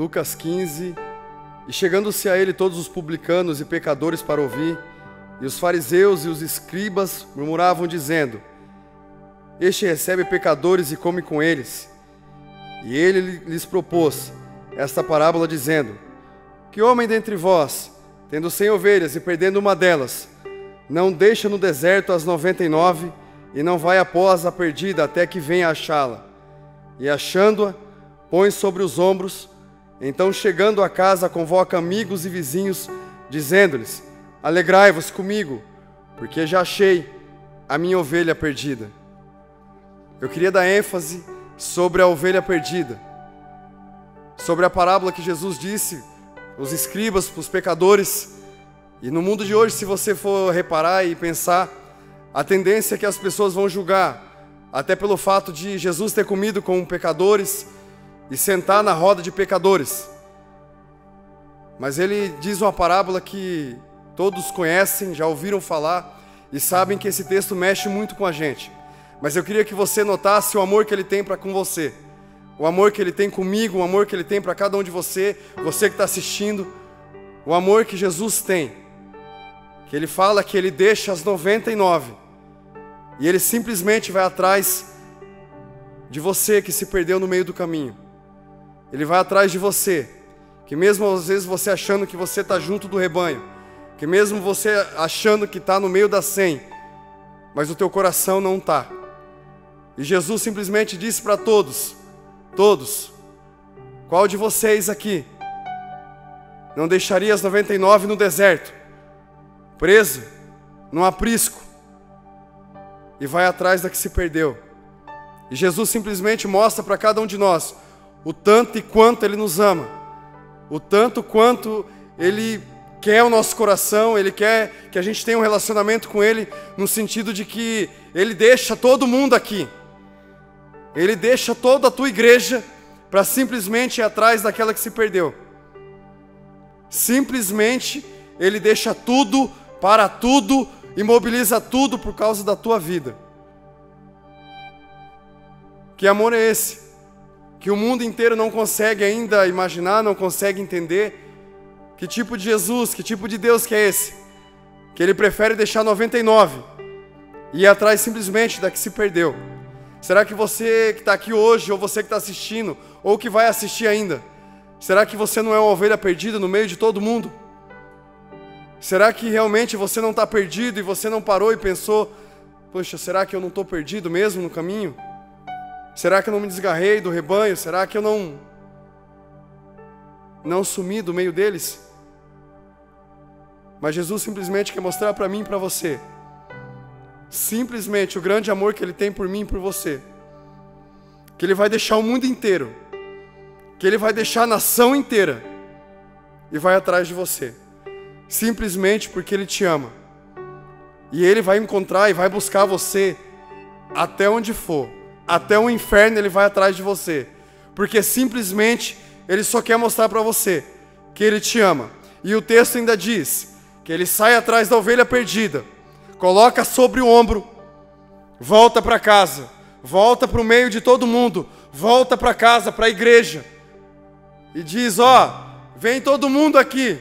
Lucas 15. E chegando-se a ele todos os publicanos e pecadores para ouvir, e os fariseus e os escribas murmuravam, dizendo: Este recebe pecadores e come com eles. E ele lhes propôs esta parábola, dizendo: Que homem dentre vós, tendo cem ovelhas e perdendo uma delas, não deixa no deserto as noventa e nove e não vai após a perdida até que venha achá-la? E achando-a, põe sobre os ombros então, chegando a casa, convoca amigos e vizinhos, dizendo-lhes: Alegrai-vos comigo, porque já achei a minha ovelha perdida. Eu queria dar ênfase sobre a ovelha perdida, sobre a parábola que Jesus disse, os escribas, para os pecadores. E no mundo de hoje, se você for reparar e pensar, a tendência é que as pessoas vão julgar, até pelo fato de Jesus ter comido com pecadores e sentar na roda de pecadores. Mas ele diz uma parábola que todos conhecem, já ouviram falar e sabem que esse texto mexe muito com a gente. Mas eu queria que você notasse o amor que ele tem para com você, o amor que ele tem comigo, o amor que ele tem para cada um de você, você que está assistindo, o amor que Jesus tem. Que ele fala que ele deixa as 99 e ele simplesmente vai atrás de você que se perdeu no meio do caminho. Ele vai atrás de você. Que mesmo às vezes você achando que você está junto do rebanho, que mesmo você achando que está no meio da cem, mas o teu coração não está. E Jesus simplesmente disse para todos: Todos, qual de vocês aqui não deixaria as 99 no deserto, preso, num aprisco, e vai atrás da que se perdeu? E Jesus simplesmente mostra para cada um de nós o tanto e quanto Ele nos ama, o tanto quanto Ele quer o nosso coração, Ele quer que a gente tenha um relacionamento com Ele, no sentido de que Ele deixa todo mundo aqui, Ele deixa toda a tua igreja para simplesmente ir atrás daquela que se perdeu. Simplesmente Ele deixa tudo, para tudo, imobiliza tudo por causa da tua vida. Que amor é esse? Que o mundo inteiro não consegue ainda imaginar, não consegue entender. Que tipo de Jesus, que tipo de Deus que é esse? Que ele prefere deixar 99 e ir atrás simplesmente da que se perdeu. Será que você que está aqui hoje, ou você que está assistindo, ou que vai assistir ainda, será que você não é uma ovelha perdida no meio de todo mundo? Será que realmente você não está perdido e você não parou e pensou, poxa, será que eu não estou perdido mesmo no caminho? Será que eu não me desgarrei do rebanho? Será que eu não não sumi do meio deles? Mas Jesus simplesmente quer mostrar para mim e para você, simplesmente o grande amor que Ele tem por mim e por você, que Ele vai deixar o mundo inteiro, que Ele vai deixar a nação inteira. E vai atrás de você, simplesmente porque Ele te ama, e Ele vai encontrar e vai buscar você até onde for até o inferno ele vai atrás de você, porque simplesmente ele só quer mostrar para você que ele te ama. E o texto ainda diz que ele sai atrás da ovelha perdida, coloca sobre o ombro, volta para casa, volta para o meio de todo mundo, volta para casa, para a igreja, e diz: Ó, oh, vem todo mundo aqui,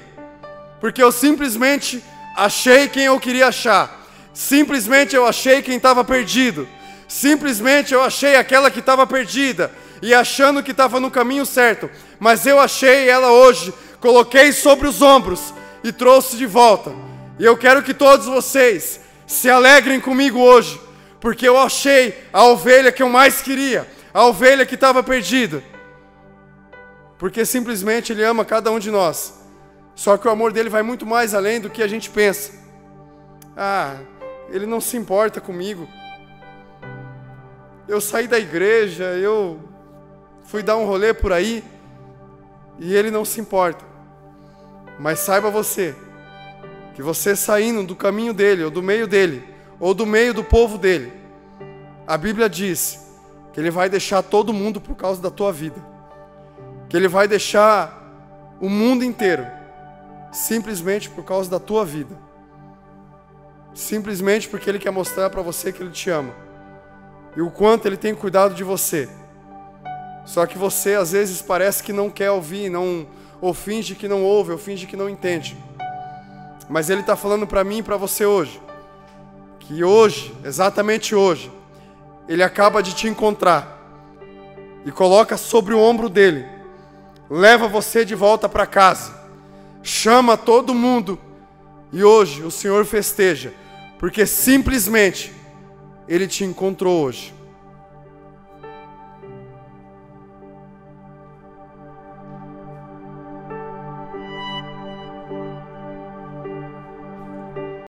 porque eu simplesmente achei quem eu queria achar, simplesmente eu achei quem estava perdido. Simplesmente eu achei aquela que estava perdida e achando que estava no caminho certo, mas eu achei ela hoje, coloquei sobre os ombros e trouxe de volta. E eu quero que todos vocês se alegrem comigo hoje, porque eu achei a ovelha que eu mais queria, a ovelha que estava perdida. Porque simplesmente Ele ama cada um de nós. Só que o amor dele vai muito mais além do que a gente pensa. Ah, Ele não se importa comigo eu saí da igreja, eu fui dar um rolê por aí e ele não se importa. Mas saiba você que você saindo do caminho dele, ou do meio dele, ou do meio do povo dele, a Bíblia diz que ele vai deixar todo mundo por causa da tua vida. Que ele vai deixar o mundo inteiro simplesmente por causa da tua vida. Simplesmente porque ele quer mostrar para você que ele te ama e o quanto Ele tem cuidado de você. Só que você às vezes parece que não quer ouvir, não, ou finge que não ouve, ou finge que não entende. Mas Ele está falando para mim e para você hoje, que hoje, exatamente hoje, Ele acaba de te encontrar e coloca sobre o ombro dele, leva você de volta para casa, chama todo mundo e hoje o Senhor festeja, porque simplesmente Ele te encontrou hoje.